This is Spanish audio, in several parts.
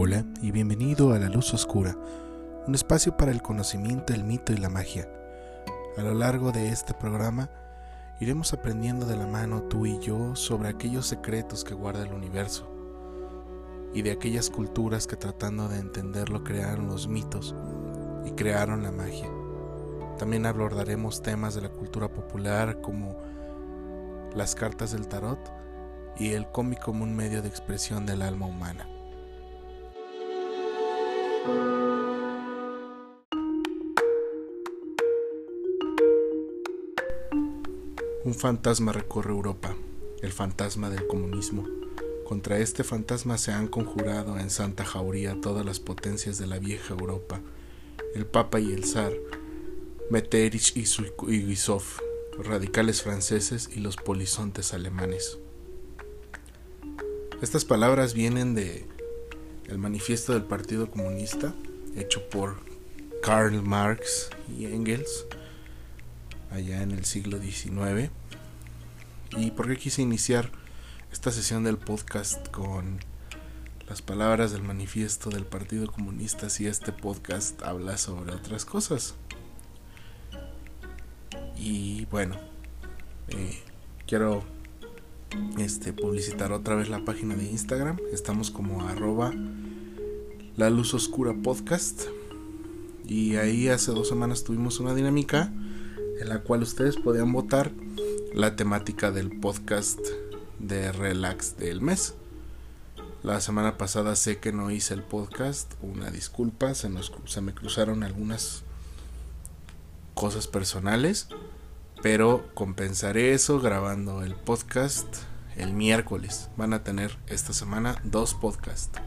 Hola y bienvenido a La Luz Oscura, un espacio para el conocimiento, el mito y la magia. A lo largo de este programa iremos aprendiendo de la mano tú y yo sobre aquellos secretos que guarda el universo y de aquellas culturas que tratando de entenderlo crearon los mitos y crearon la magia. También abordaremos temas de la cultura popular como las cartas del tarot y el cómic como un medio de expresión del alma humana. Un fantasma recorre Europa, el fantasma del comunismo. Contra este fantasma se han conjurado en Santa Jauría todas las potencias de la vieja Europa, el Papa y el Zar, Metternich y Guisov, los radicales franceses y los polizontes alemanes. Estas palabras vienen de el manifiesto del Partido Comunista, hecho por Karl Marx y Engels, allá en el siglo XIX. ¿Y por qué quise iniciar esta sesión del podcast con las palabras del manifiesto del Partido Comunista si este podcast habla sobre otras cosas? Y bueno, eh, quiero este, publicitar otra vez la página de Instagram. Estamos como arroba la luz oscura podcast. Y ahí hace dos semanas tuvimos una dinámica en la cual ustedes podían votar la temática del podcast de relax del mes. La semana pasada sé que no hice el podcast, una disculpa, se, nos, se me cruzaron algunas cosas personales pero compensaré eso grabando el podcast el miércoles. Van a tener esta semana dos podcasts.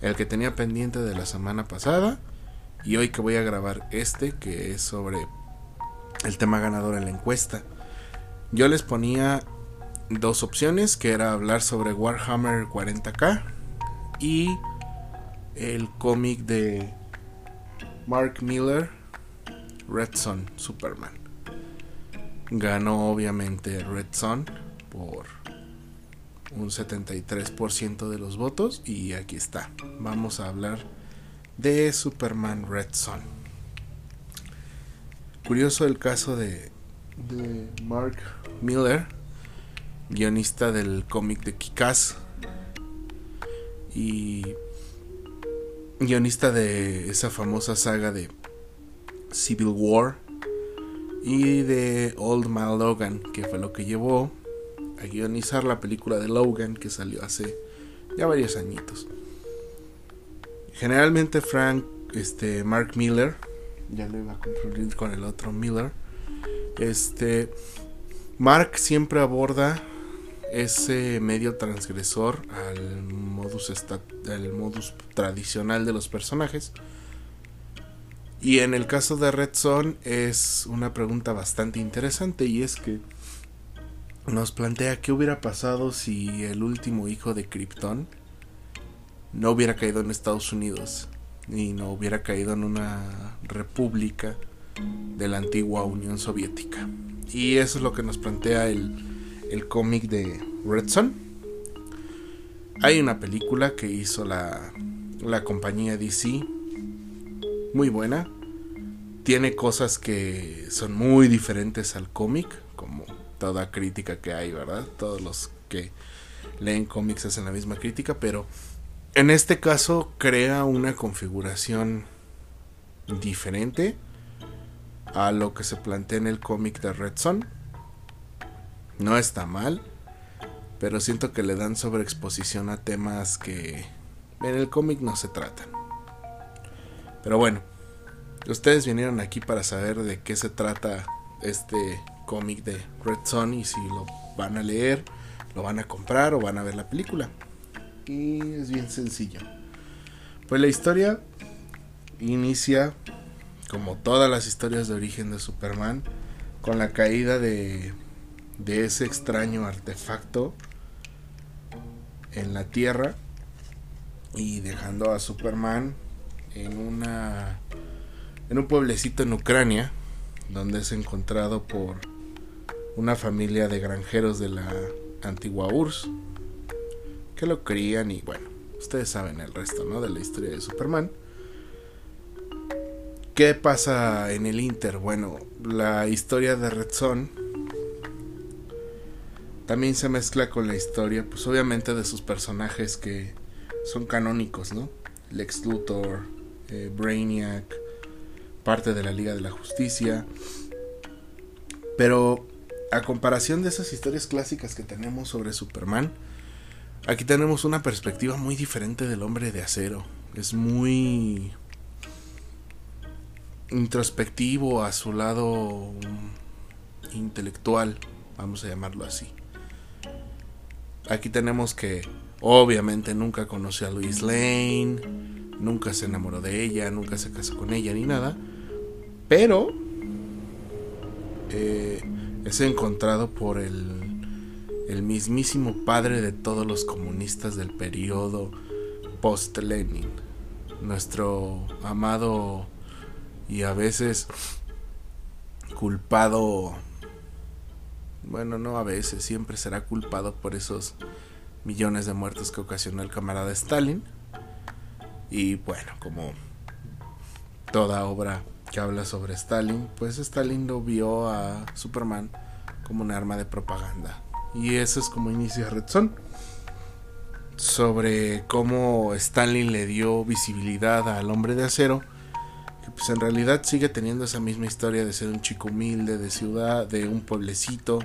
El que tenía pendiente de la semana pasada y hoy que voy a grabar este que es sobre el tema ganador en la encuesta. Yo les ponía dos opciones que era hablar sobre Warhammer 40k y el cómic de Mark Miller Red Son Superman. Ganó obviamente Red Son por un 73% de los votos y aquí está. Vamos a hablar de Superman Red Son. Curioso el caso de, de Mark Miller, guionista del cómic de Kikaz y guionista de esa famosa saga de Civil War y de Old Man Logan, que fue lo que llevó a guionizar la película de Logan que salió hace ya varios añitos. Generalmente Frank, este, Mark Miller, ya lo iba a confundir con el otro Miller, este, Mark siempre aborda ese medio transgresor al modus, modus tradicional de los personajes. Y en el caso de Red Son es una pregunta bastante interesante y es que nos plantea qué hubiera pasado si el último hijo de Krypton no hubiera caído en Estados Unidos y no hubiera caído en una república de la antigua Unión Soviética. Y eso es lo que nos plantea el, el cómic de Red Son. Hay una película que hizo la, la compañía DC muy buena. Tiene cosas que son muy diferentes al cómic, como toda crítica que hay, ¿verdad? Todos los que leen cómics hacen la misma crítica, pero en este caso crea una configuración diferente a lo que se plantea en el cómic de Red Son. No está mal, pero siento que le dan sobreexposición a temas que en el cómic no se tratan. Pero bueno, ustedes vinieron aquí para saber de qué se trata este cómic de Red Son y si lo van a leer, lo van a comprar o van a ver la película. Y es bien sencillo. Pues la historia inicia, como todas las historias de origen de Superman, con la caída de, de ese extraño artefacto en la Tierra y dejando a Superman en una en un pueblecito en Ucrania donde es encontrado por una familia de granjeros de la antigua URSS que lo crían y bueno, ustedes saben el resto, ¿no? De la historia de Superman. ¿Qué pasa en el Inter? Bueno, la historia de Red Son también se mezcla con la historia, pues obviamente de sus personajes que son canónicos, ¿no? Lex Luthor, eh, Brainiac, parte de la Liga de la Justicia. Pero a comparación de esas historias clásicas que tenemos sobre Superman, aquí tenemos una perspectiva muy diferente del hombre de acero. Es muy introspectivo a su lado intelectual, vamos a llamarlo así. Aquí tenemos que obviamente nunca conoció a Louise Lane, nunca se enamoró de ella, nunca se casó con ella ni nada, pero eh, es encontrado por el, el mismísimo padre de todos los comunistas del periodo post-Lenin, nuestro amado y a veces culpado, bueno, no a veces, siempre será culpado por esos millones de muertos que ocasionó el camarada Stalin. Y bueno, como toda obra que habla sobre Stalin, pues Stalin lo vio a Superman como un arma de propaganda. Y eso es como inicia Red Son. Sobre cómo Stalin le dio visibilidad al hombre de acero. Pues en realidad sigue teniendo esa misma historia de ser un chico humilde, de ciudad, de un pueblecito.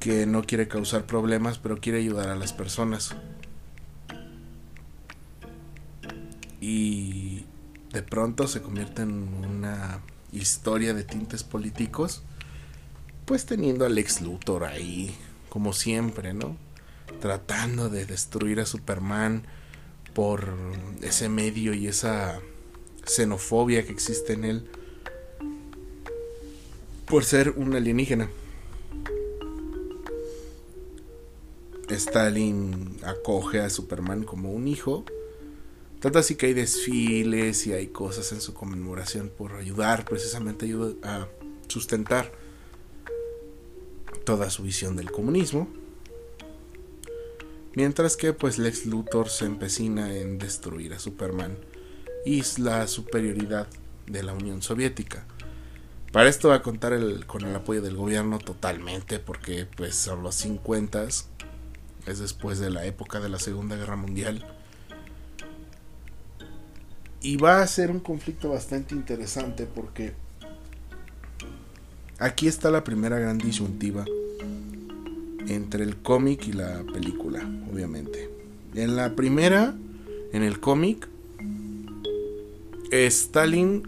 Que no quiere causar problemas, pero quiere ayudar a las personas. Y de pronto se convierte en una historia de tintes políticos, pues teniendo al ex Luthor ahí, como siempre, ¿no? Tratando de destruir a Superman por ese medio y esa xenofobia que existe en él por ser un alienígena. Stalin acoge a Superman como un hijo tanto así que hay desfiles y hay cosas en su conmemoración por ayudar, precisamente a sustentar toda su visión del comunismo. Mientras que pues Lex Luthor se empecina en destruir a Superman y la superioridad de la Unión Soviética. Para esto va a contar con el apoyo del gobierno totalmente porque pues son los 50 es después de la época de la Segunda Guerra Mundial y va a ser un conflicto bastante interesante porque aquí está la primera gran disyuntiva entre el cómic y la película, obviamente. En la primera, en el cómic, Stalin,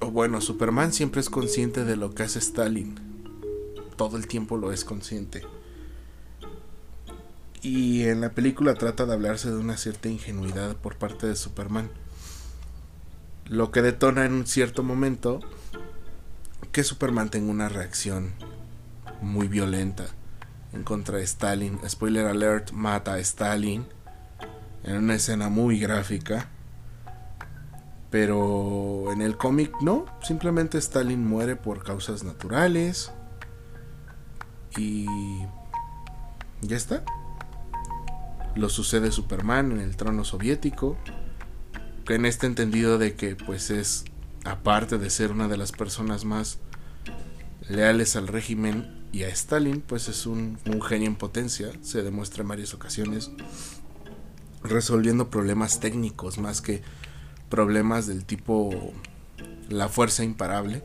o bueno, Superman siempre es consciente de lo que hace Stalin. Todo el tiempo lo es consciente. Y en la película trata de hablarse de una cierta ingenuidad por parte de Superman lo que detona en un cierto momento que Superman tenga una reacción muy violenta en contra de Stalin. Spoiler alert, mata a Stalin en una escena muy gráfica. Pero en el cómic no, simplemente Stalin muere por causas naturales. Y ya está. Lo sucede Superman en el trono soviético en este entendido de que pues es aparte de ser una de las personas más leales al régimen y a Stalin, pues es un, genio en potencia, se demuestra en varias ocasiones, resolviendo problemas técnicos más que problemas del tipo la fuerza imparable.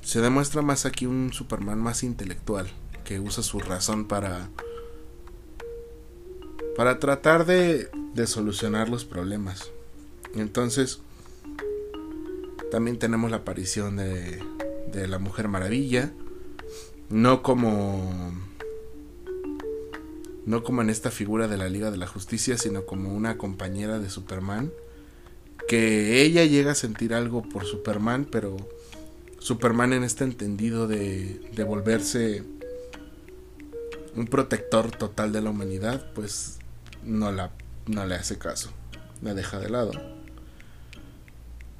Se demuestra más aquí un Superman más intelectual, que usa su razón para para tratar de, de solucionar los problemas. Entonces, también tenemos la aparición de, de la Mujer Maravilla. No como. No como en esta figura de la Liga de la Justicia, sino como una compañera de Superman. Que ella llega a sentir algo por Superman, pero Superman en este entendido de, de volverse un protector total de la humanidad, pues no, la, no le hace caso, la deja de lado.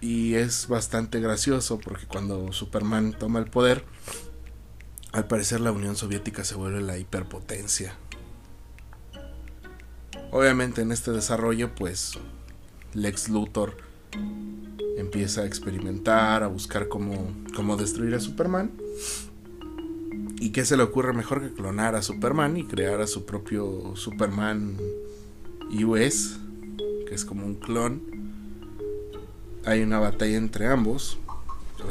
Y es bastante gracioso porque cuando Superman toma el poder, al parecer la Unión Soviética se vuelve la hiperpotencia. Obviamente en este desarrollo pues Lex Luthor empieza a experimentar, a buscar cómo, cómo destruir a Superman. ¿Y qué se le ocurre mejor que clonar a Superman y crear a su propio Superman US, que es como un clon? Hay una batalla entre ambos.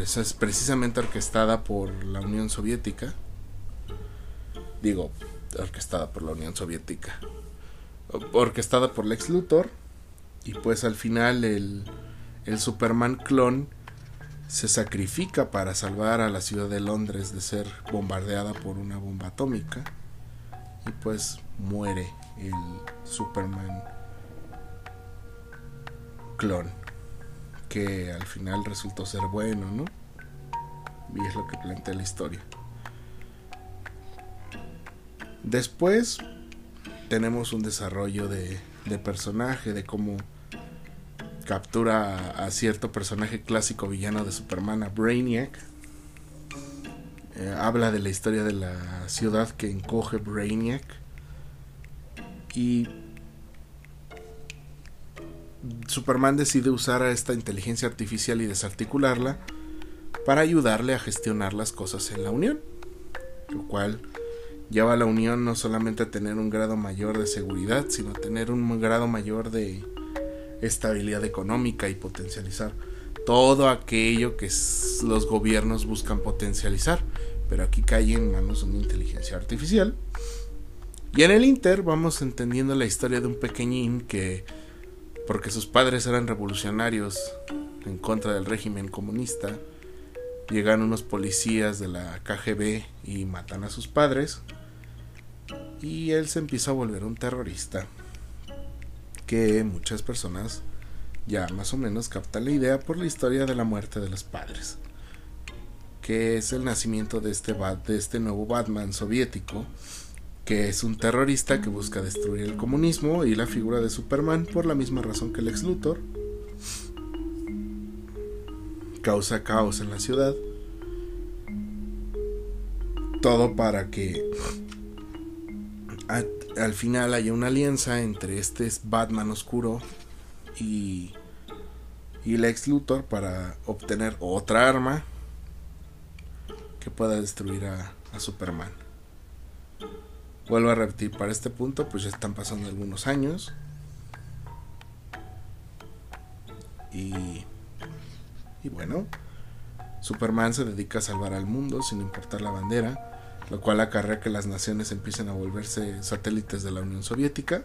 Esa es precisamente orquestada por la Unión Soviética. Digo, orquestada por la Unión Soviética. Orquestada por Lex Luthor. Y pues al final el, el Superman clon se sacrifica para salvar a la ciudad de Londres de ser bombardeada por una bomba atómica y pues muere el Superman clon que al final resultó ser bueno, ¿no? Y es lo que plantea la historia. Después tenemos un desarrollo de, de personaje, de cómo captura a, cierto personaje clásico villano de Superman, a Brainiac. Eh, habla de la historia de la ciudad que encoge Brainiac. Y Superman decide usar a esta inteligencia artificial y desarticularla para ayudarle a gestionar las cosas en la Unión. Lo cual lleva a la Unión no solamente a tener un grado mayor de seguridad, sino a tener un grado mayor de estabilidad económica y potencializar todo aquello que los gobiernos buscan potencializar. Pero aquí cae en manos de una inteligencia artificial. Y en el Inter vamos entendiendo la historia de un pequeñín que, porque sus padres eran revolucionarios en contra del régimen comunista, llegan unos policías de la KGB y matan a sus padres. Y él se empieza a volver un terrorista que muchas personas ya más o menos captan la idea por la historia de la muerte de los padres, que es el nacimiento de este, de este nuevo Batman soviético, que es un terrorista que busca destruir el comunismo y la figura de Superman por la misma razón que el ex Luthor. Causa caos en la ciudad. Todo para que al final hay una alianza entre este Batman oscuro y, y Lex Luthor para obtener otra arma que pueda destruir a, a Superman. Vuelvo a repetir, para este punto pues ya están pasando algunos años. Y, y bueno, Superman se dedica a salvar al mundo sin importar la bandera lo cual acarrea que las naciones empiecen a volverse satélites de la Unión Soviética.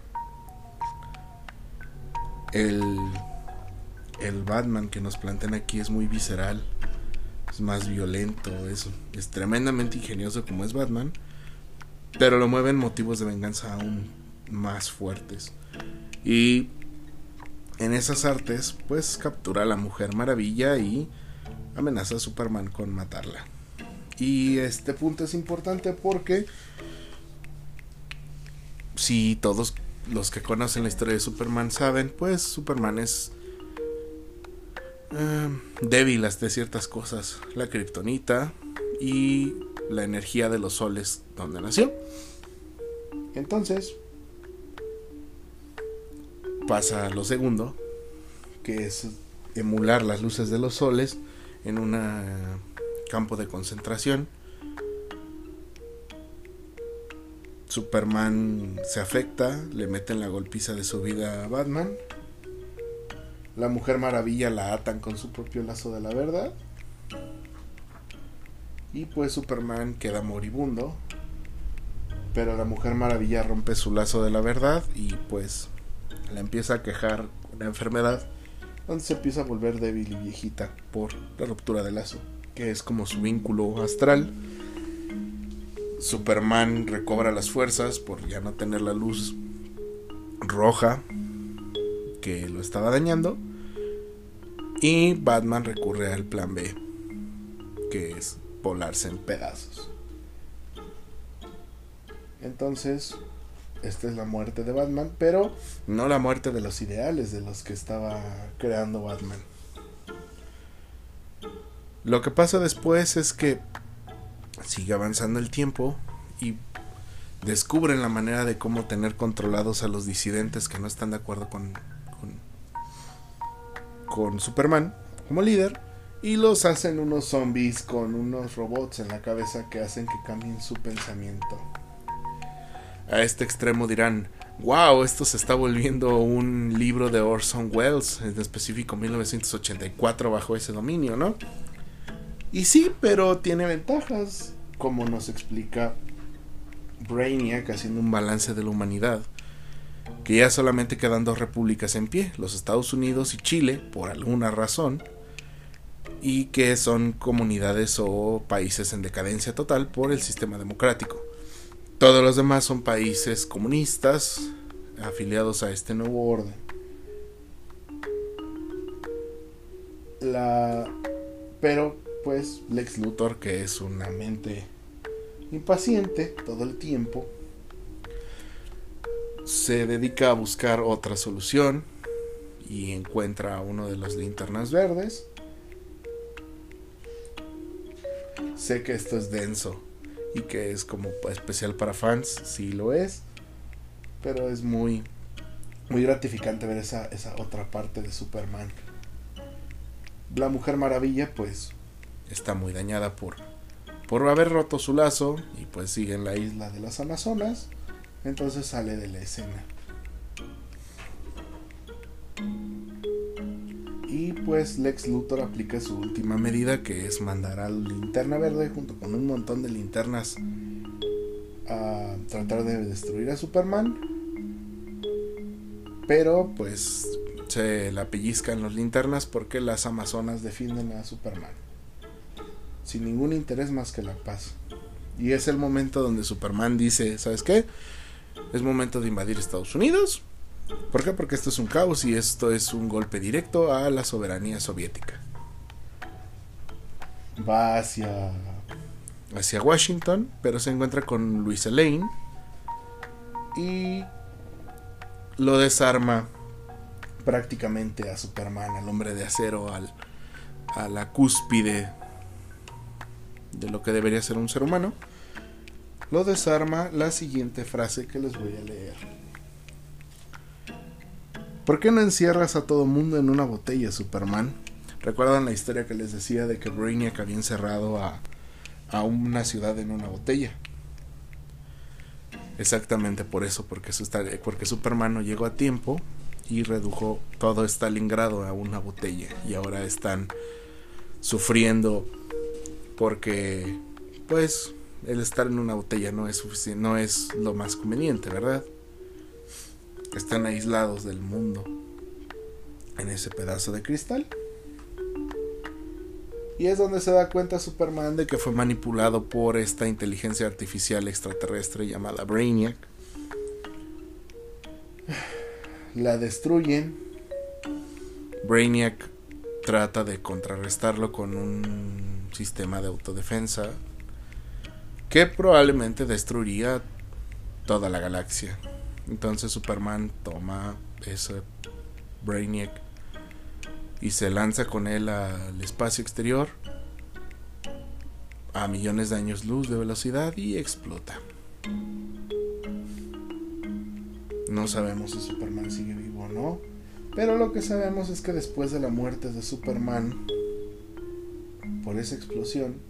El, el Batman que nos plantean aquí es muy visceral, es más violento, es, es tremendamente ingenioso como es Batman, pero lo mueven motivos de venganza aún más fuertes. Y en esas artes, pues captura a la Mujer Maravilla y amenaza a Superman con matarla. Y este punto es importante porque si todos los que conocen la historia de Superman saben, pues Superman es eh, débil de ciertas cosas, la kriptonita y la energía de los soles donde nació. Entonces pasa lo segundo, que es emular las luces de los soles en una campo de concentración. Superman se afecta, le meten la golpiza de su vida a Batman. La Mujer Maravilla la atan con su propio lazo de la verdad. Y pues Superman queda moribundo. Pero la Mujer Maravilla rompe su lazo de la verdad y pues le empieza a quejar una enfermedad donde se empieza a volver débil y viejita por la ruptura del lazo que es como su vínculo astral. Superman recobra las fuerzas por ya no tener la luz roja que lo estaba dañando. Y Batman recurre al plan B, que es volarse en pedazos. Entonces, esta es la muerte de Batman, pero no la muerte de los ideales de los que estaba creando Batman. Lo que pasa después es que sigue avanzando el tiempo y descubren la manera de cómo tener controlados a los disidentes que no están de acuerdo con, con, Superman como líder y los hacen unos zombies con unos robots en la cabeza que hacen que cambien su pensamiento. A este extremo dirán, wow, esto se está volviendo un libro de Orson Welles, en específico 1984 bajo ese dominio, ¿no? Y sí, pero tiene ventajas, como nos explica Brainiac haciendo un balance de la humanidad, que ya solamente quedan dos repúblicas en pie, los Estados Unidos y Chile, por alguna razón, y que son comunidades o países en decadencia total por el sistema democrático. Todos los demás son países comunistas afiliados a este nuevo orden. La pero pues Lex Luthor que es una mente impaciente todo el tiempo, se dedica a buscar otra solución y encuentra a uno de las linternas verdes. Sé que esto es denso y que es como especial para fans, sí lo es, pero es muy muy gratificante ver esa, esa otra parte de Superman. La Mujer Maravilla pues está muy dañada por por haber roto su lazo y pues sigue en la isla de las Amazonas, entonces sale de la escena. Y pues Lex Luthor aplica su última medida que es mandar a linterna verde junto con un montón de linternas a tratar de destruir a Superman. Pero pues se la pellizcan las linternas porque las Amazonas defienden a Superman sin ningún interés más que la paz. Y es el momento donde Superman dice, ¿sabes qué? Es momento de invadir Estados Unidos. ¿Por qué? Porque esto es un caos y esto es un golpe directo a la soberanía soviética. Va hacia hacia Washington, pero se encuentra con Luisa Lane y lo desarma prácticamente a Superman, al hombre de acero, al, a la cúspide de lo que debería ser un ser humano, lo desarma la siguiente frase que les voy a leer. ¿Por qué no encierras a todo mundo en una botella, Superman? ¿Recuerdan la historia que les decía de que Brainiac había encerrado a, a una ciudad en una botella? Exactamente por eso, porque, porque Superman no llegó a tiempo y redujo todo Stalingrado a una botella y ahora están sufriendo porque pues el estar en una botella no es suficiente, no es lo más conveniente, ¿verdad? Están aislados del mundo en ese pedazo de cristal. Y es donde se da cuenta Superman de que fue manipulado por esta inteligencia artificial extraterrestre llamada Brainiac. La destruyen. Brainiac trata de contrarrestarlo con un sistema de autodefensa que probablemente destruiría toda la galaxia. Entonces Superman toma ese Brainiac y se lanza con él al espacio exterior a millones de años luz de velocidad y explota. No sabemos si Superman sigue vivo o no, pero lo que sabemos es que después de la muerte de Superman, por esa explosión,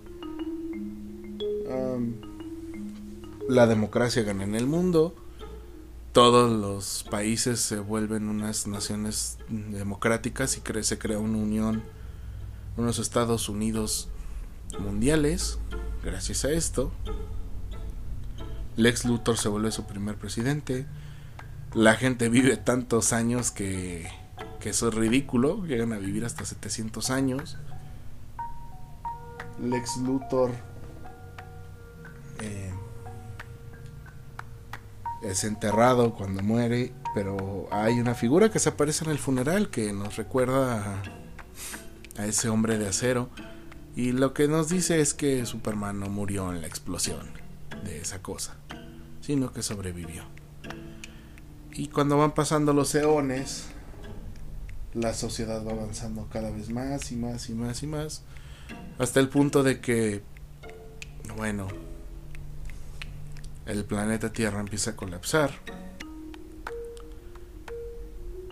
la democracia gana en el mundo, todos los países se vuelven unas naciones democráticas y se crea una unión, unos Estados Unidos mundiales, gracias a esto. Lex Luthor se vuelve su primer presidente. La gente vive tantos años que, que eso es ridículo, llegan a vivir hasta 700 años. Lex Luthor eh, es enterrado cuando muere, pero hay una figura que se aparece en el funeral que nos recuerda a, a ese hombre de acero y lo que nos dice es que Superman no murió en la explosión de esa cosa, sino que sobrevivió. Y cuando van pasando los eones, la sociedad va avanzando cada vez más y más y más y más hasta el punto de que, bueno, el planeta Tierra empieza a colapsar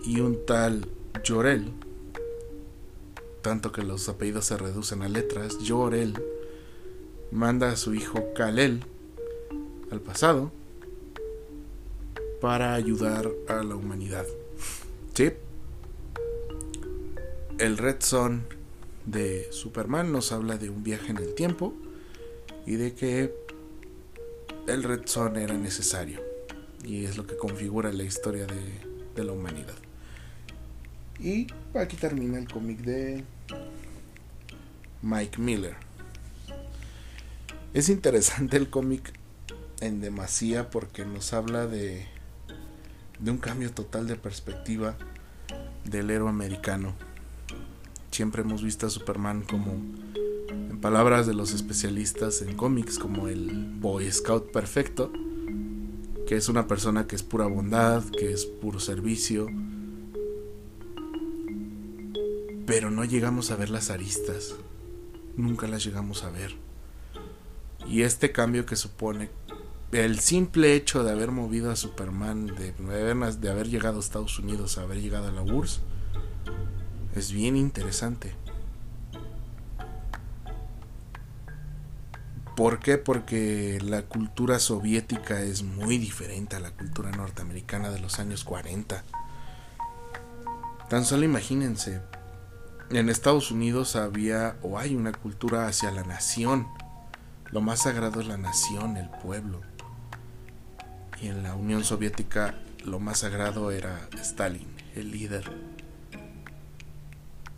y un tal Llorel, tanto que los apellidos se reducen a letras, Llorel, manda a su hijo Kalel al pasado para ayudar a la humanidad. ¿Sí? El Red Son de Superman nos habla de un viaje en el tiempo y de que el Red Son era necesario. Y es lo que configura la historia de, la humanidad. Y aquí termina el cómic de Mike Miller. Es interesante el cómic en demasía porque nos habla de, de un cambio total de perspectiva del héroe americano. Siempre hemos visto a Superman como, en palabras de los especialistas en cómics, como el Boy Scout perfecto, que es una persona que es pura bondad, que es puro servicio, pero no llegamos a ver las aristas, nunca las llegamos a ver. Y este cambio que supone el simple hecho de haber movido a Superman, de, de haber llegado a Estados Unidos, haber llegado a la URSS, es bien interesante. ¿Por qué? Porque la cultura soviética es muy diferente a la cultura norteamericana de los años 40. Tan solo imagínense, en Estados Unidos había o hay una cultura hacia la nación. Lo más sagrado es la nación, el pueblo. Y en la Unión Soviética lo más sagrado era Stalin, el líder.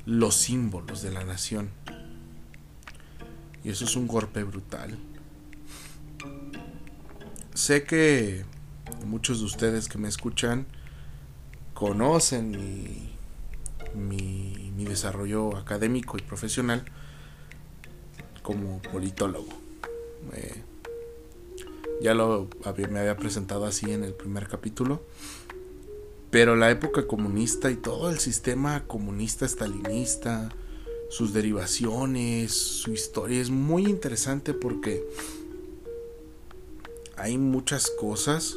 Los símbolos de la nación. Y eso es un golpe brutal. Sé que muchos de ustedes que me escuchan conocen mi mi, desarrollo académico y profesional como politólogo. Eh, ya lo me había presentado así en el primer capítulo. Pero la época comunista y todo el sistema comunista estalinista, sus derivaciones, su historia es muy interesante porque hay muchas cosas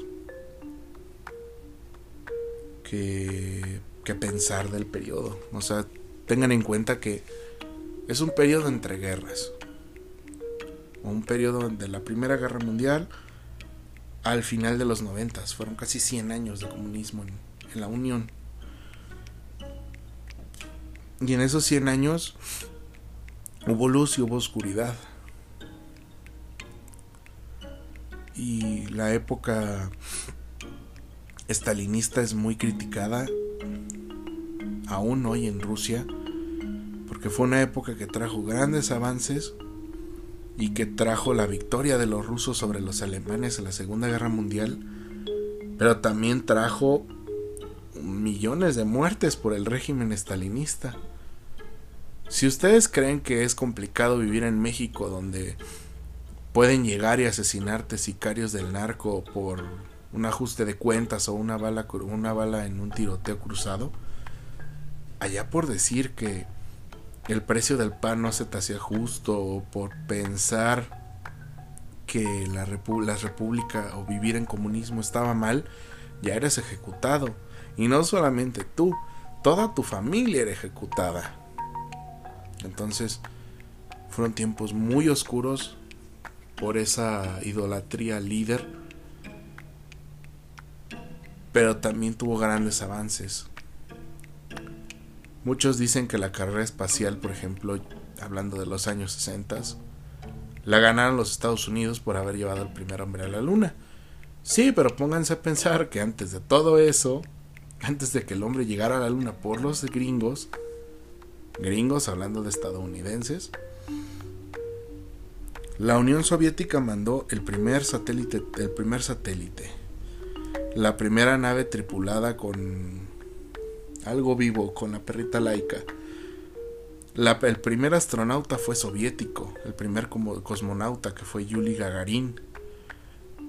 que pensar del periodo. O sea, tengan en cuenta que es un periodo entre guerras. Un periodo de la Primera Guerra Mundial al final de los noventas. Fueron casi 100 años de comunismo en, en la Unión. Y en esos 100 años hubo luz y hubo oscuridad. Y la época estalinista es muy criticada aún hoy en Rusia, porque fue una época que trajo grandes avances y que trajo la victoria de los rusos sobre los alemanes en la Segunda Guerra Mundial, pero también trajo millones de muertes por el régimen estalinista. Si ustedes creen que es complicado vivir en México donde pueden llegar y asesinarte sicarios del narco por un ajuste de cuentas o una bala, una bala en un tiroteo cruzado, allá por decir que el precio del pan no se te hacía justo o por pensar que la, la república o vivir en comunismo estaba mal, ya eres ejecutado. Y no solamente tú, toda tu familia era ejecutada. Entonces, fueron tiempos muy oscuros por esa idolatría líder, pero también tuvo grandes avances. Muchos dicen que la carrera espacial, por ejemplo, hablando de los años 60, la ganaron los Estados Unidos por haber llevado al primer hombre a la luna. Sí, pero pónganse a pensar que antes de todo eso, antes de que el hombre llegara a la luna por los gringos, gringos hablando de estadounidenses, la Unión Soviética mandó el primer satélite, el primer satélite, la primera nave tripulada con algo vivo con la perrita laica. el primer astronauta fue soviético, el primer cosmonauta que fue Yuli Gagarin.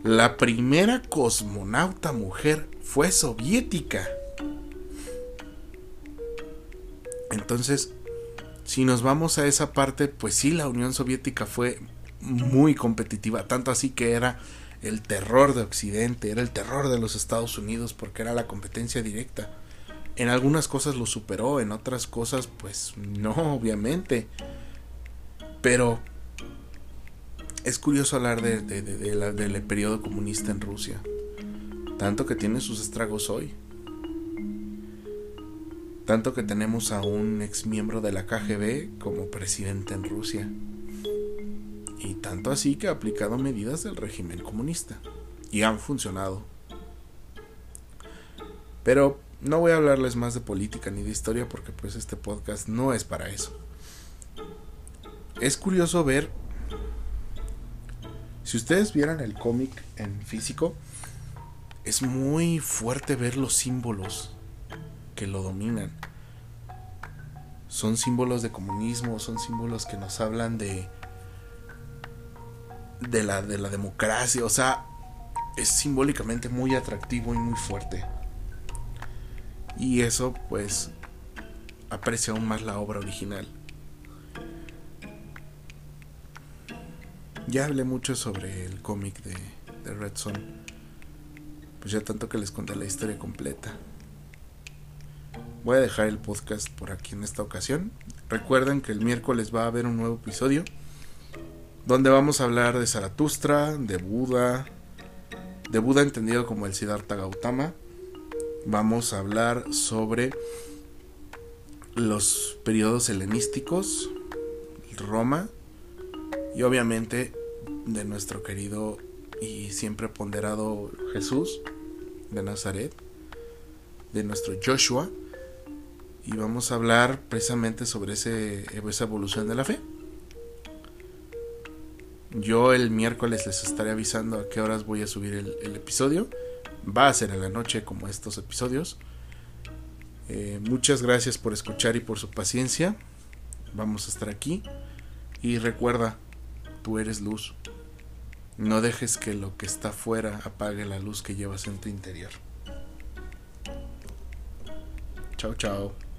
La primera cosmonauta mujer fue soviética. Entonces, si nos vamos a esa parte, pues sí, la Unión Soviética fue muy competitiva, tanto así que era el terror de Occidente, era el terror de los Estados Unidos porque era la competencia directa. En algunas cosas lo superó, en otras cosas pues no, obviamente. Pero es curioso hablar de, del periodo comunista en Rusia. Tanto que tiene sus estragos hoy. Tanto que tenemos a un ex miembro de la KGB como presidente en Rusia. Y tanto así que ha aplicado medidas del régimen comunista. Y han funcionado. Pero no voy a hablarles más de política ni de historia porque pues este podcast no es para eso. Es curioso ver si ustedes vieran el cómic en físico, es muy fuerte ver los símbolos que lo dominan. Son símbolos de comunismo, son símbolos que nos hablan de de la de la democracia, o sea, es simbólicamente muy atractivo y muy fuerte. Y eso pues aprecia aún más la obra original. Ya hablé mucho sobre el cómic de, de Red Son. Pues ya tanto que les conté la historia completa. Voy a dejar el podcast por aquí en esta ocasión. Recuerden que el miércoles va a haber un nuevo episodio donde vamos a hablar de Zaratustra, de Buda, de Buda entendido como el Siddhartha Gautama. Vamos a hablar sobre los periodos helenísticos, Roma y obviamente de nuestro querido y siempre ponderado Jesús de Nazaret, de nuestro Joshua, y vamos a hablar precisamente sobre ese, esa evolución de la fe. Yo el miércoles les estaré avisando a qué horas voy a subir el, episodio. Va a ser en la noche como estos episodios. Eh, muchas gracias por escuchar y por su paciencia. Vamos a estar aquí. Y recuerda, tú eres luz. No dejes que lo que está afuera apague la luz que llevas en tu interior. Chao, chao.